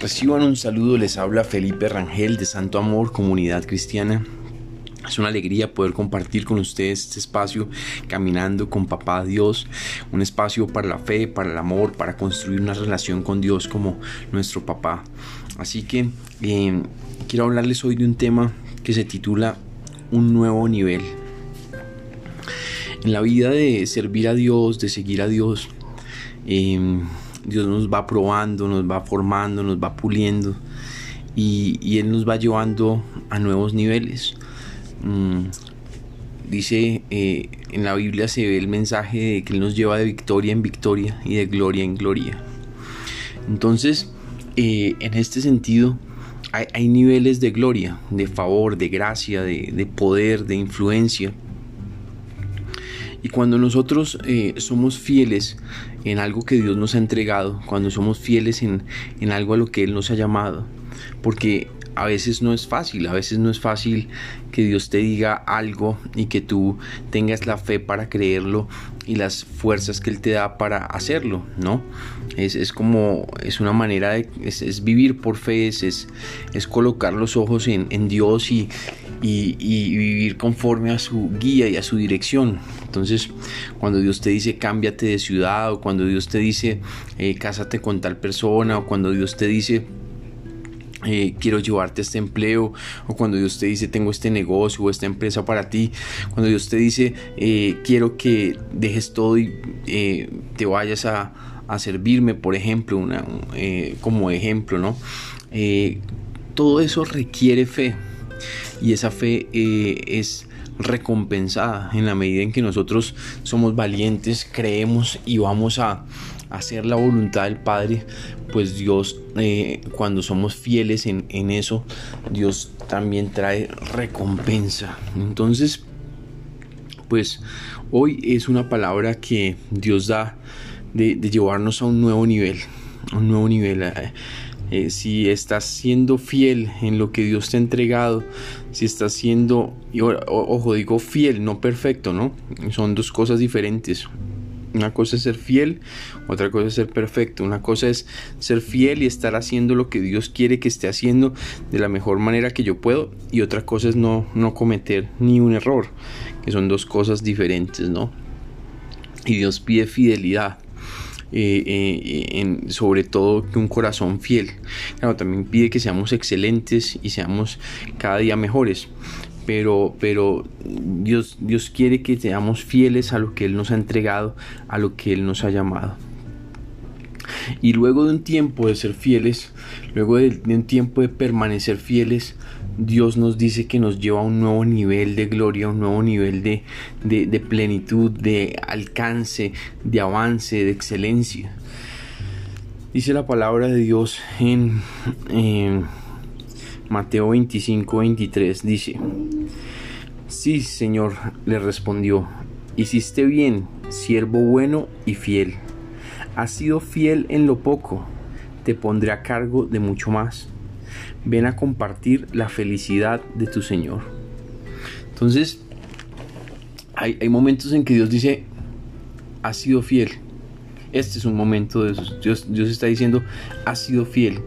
Reciban un saludo, les habla Felipe Rangel de Santo Amor, Comunidad Cristiana. Es una alegría poder compartir con ustedes este espacio caminando con Papá Dios, un espacio para la fe, para el amor, para construir una relación con Dios como nuestro papá. Así que eh, quiero hablarles hoy de un tema que se titula Un nuevo nivel. En la vida de servir a Dios, de seguir a Dios, eh, Dios nos va probando, nos va formando, nos va puliendo y, Él nos va llevando a nuevos niveles. Mm, dice eh, en la Biblia se ve el mensaje de que Él nos lleva de victoria en victoria y de gloria en gloria. Entonces, eh, en este sentido, hay, niveles de gloria, de favor, de gracia, de poder, de influencia y cuando nosotros eh, somos fieles en algo que Dios nos ha entregado, cuando somos fieles en, en algo a lo que Él nos ha llamado, porque a veces no es fácil, a veces no es fácil que Dios te diga algo y que tú tengas la fe para creerlo y las fuerzas que Él te da para hacerlo, ¿no? Es, es como, es una manera de, es, vivir por fe, es, es, colocar los ojos en, en Dios y, y, vivir conforme a su guía y a su dirección. Entonces, cuando Dios te dice cámbiate de ciudad, o cuando Dios te dice eh, cásate con tal persona, o cuando Dios te dice eh, quiero llevarte a este empleo o cuando Dios te dice tengo este negocio o esta empresa para ti cuando Dios te dice eh, quiero que dejes todo y te vayas a, servirme por ejemplo una, como ejemplo no todo eso requiere fe y esa fe eh, es recompensada en la medida en que nosotros somos valientes, creemos y vamos a hacer la voluntad del Padre, pues Dios, eh, cuando somos fieles en, eso, Dios también trae recompensa. Entonces, pues hoy es una palabra que Dios da de, de llevarnos a un nuevo nivel, un nuevo nivel. Eh, eh, si estás siendo fiel en lo que Dios te ha entregado, si estás siendo, ojo, digo fiel, no perfecto, ¿no? Son dos cosas diferentes. Una cosa es ser fiel, otra cosa es ser perfecto. Una cosa es ser fiel y estar haciendo lo que Dios quiere que esté haciendo de la mejor manera que yo puedo. Y otra cosa es no, no cometer ni un error, que son dos cosas diferentes, ¿no? Y Dios pide fidelidad. Eh, eh, en, sobre todo que un corazón fiel. Claro, también pide que seamos excelentes y seamos cada día mejores. Pero, pero Dios, Dios quiere que seamos fieles a lo que Él nos ha entregado, a lo que Él nos ha llamado. Y luego de un tiempo de ser fieles, luego de un tiempo de permanecer fieles, Dios nos dice que nos lleva a un nuevo nivel de gloria, un nuevo nivel de, plenitud, de alcance, de avance, de excelencia. Dice la palabra de Dios en, Mateo 25, 23, dice, Sí, Señor, le respondió, hiciste bien, siervo bueno y fiel. Has sido fiel en lo poco, te pondré a cargo de mucho más ven a compartir la felicidad de tu Señor. Entonces, hay, momentos en que Dios dice, has sido fiel. Este es un momento de eso. Dios, Dios está diciendo, has sido fiel.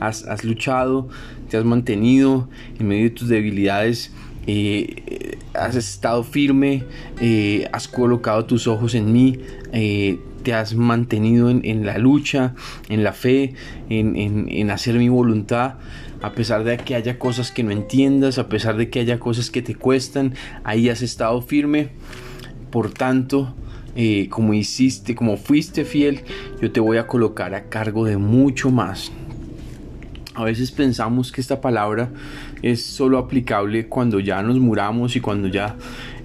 Has, luchado, te has mantenido en medio de tus debilidades. Eh, has estado firme, eh, has colocado tus ojos en mí, eh, te has mantenido en, la lucha, en la fe, en, hacer mi voluntad, a pesar de que haya cosas que no entiendas, a pesar de que haya cosas que te cuestan, ahí has estado firme. Por tanto, eh, como hiciste, como fuiste fiel, yo te voy a colocar a cargo de mucho más. A veces pensamos que esta palabra es solo aplicable cuando ya nos muramos y cuando ya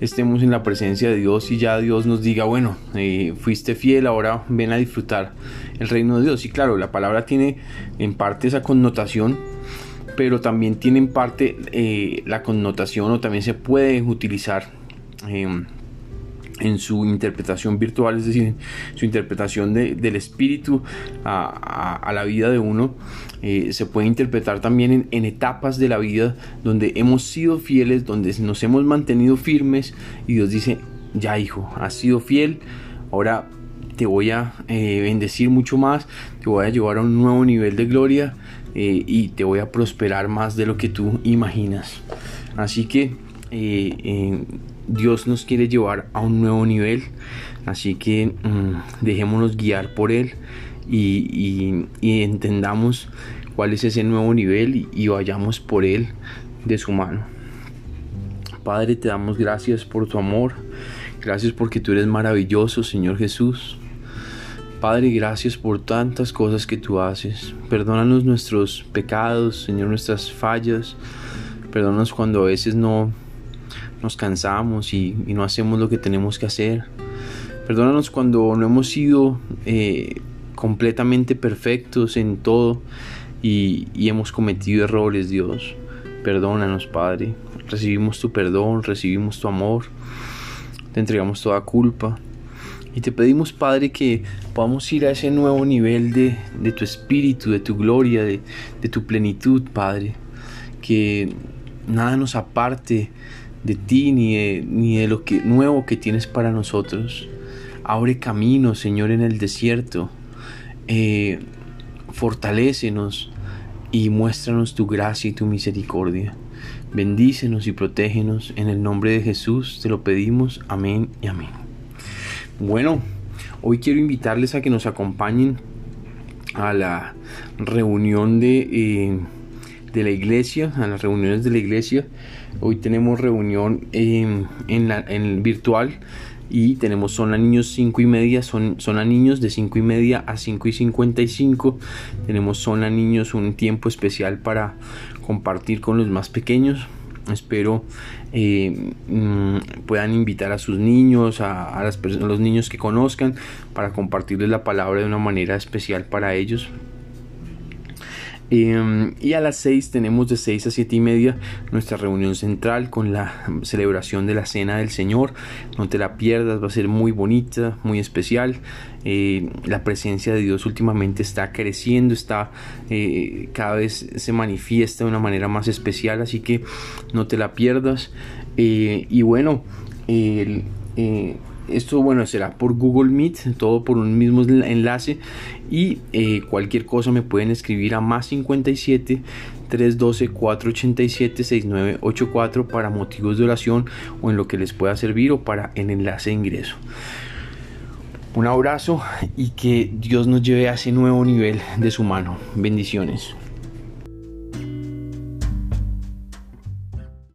estemos en la presencia de Dios y ya Dios nos diga, bueno, eh, fuiste fiel, ahora ven a disfrutar el reino de Dios. Y claro, la palabra tiene en parte esa connotación, pero también tiene en parte eh, la connotación o también se puede utilizar. Em, en su interpretación virtual, es decir, su interpretación del espíritu a, la vida de uno, eh, se puede interpretar también en, etapas de la vida donde hemos sido fieles, donde nos hemos mantenido firmes y Dios dice, ya hijo, has sido fiel, ahora te voy a eh, bendecir mucho más, te voy a llevar a un nuevo nivel de gloria, eh, y te voy a prosperar más de lo que tú imaginas. Así que eh, Dios nos quiere llevar a un nuevo nivel, así que mm, dejémonos guiar por Él y, entendamos cuál es ese nuevo nivel y vayamos por Él de su mano. Padre, te damos gracias por tu amor. Gracias porque tú eres maravilloso, Señor Jesús. Padre, gracias por tantas cosas que tú haces. Perdónanos nuestros pecados, Señor, nuestras fallas. Perdónanos cuando a veces no nos cansamos y, no hacemos lo que tenemos que hacer. Perdónanos cuando no hemos sido eh, completamente perfectos en todo y hemos cometido errores, Dios. Perdónanos, Padre recibimos tu perdón, recibimos tu amor, te entregamos toda culpa. Y te pedimos, Padre, que podamos ir a ese nuevo nivel de, tu espíritu, de tu gloria, de, tu plenitud, Padre. Que nada nos aparte de ti ni de, ni de lo que, nuevo que tienes para nosotros. Abre camino, Señor, en el desierto. Eh, fortalécenos y muéstranos tu gracia y tu misericordia. Bendícenos y protégenos en el nombre de Jesús, te lo pedimos, amén y amén. Bueno, hoy quiero invitarles a que nos acompañen a la reunión de, eh, de la iglesia, a las reuniones de la iglesia. Hoy tenemos reunión en, la, en virtual y tenemos son a niños 5 y media, son, son a niños de 5 y media a 5 y 55. Tenemos son a niños un tiempo especial para compartir con los más pequeños. Espero eh, mm, puedan invitar a sus niños, a, las a los niños que conozcan, para compartirles la palabra de una manera especial para ellos. Em, y a las 6 tenemos de 6 a 7 y media nuestra reunión central con la celebración de la Cena del Señor. No te la pierdas, va a ser muy bonita, muy especial. Eh, la presencia de Dios últimamente está creciendo, está eh, cada vez se manifiesta de una manera más especial, así que no te la pierdas. Eh, y bueno, el esto bueno será por Google Meet, todo por un mismo enlace y eh, cualquier cosa me pueden escribir a más 57 312 487 6984 para motivos de oración o en lo que les pueda servir o para el enlace de ingreso. Un abrazo y que Dios nos lleve a ese nuevo nivel de su mano. Bendiciones.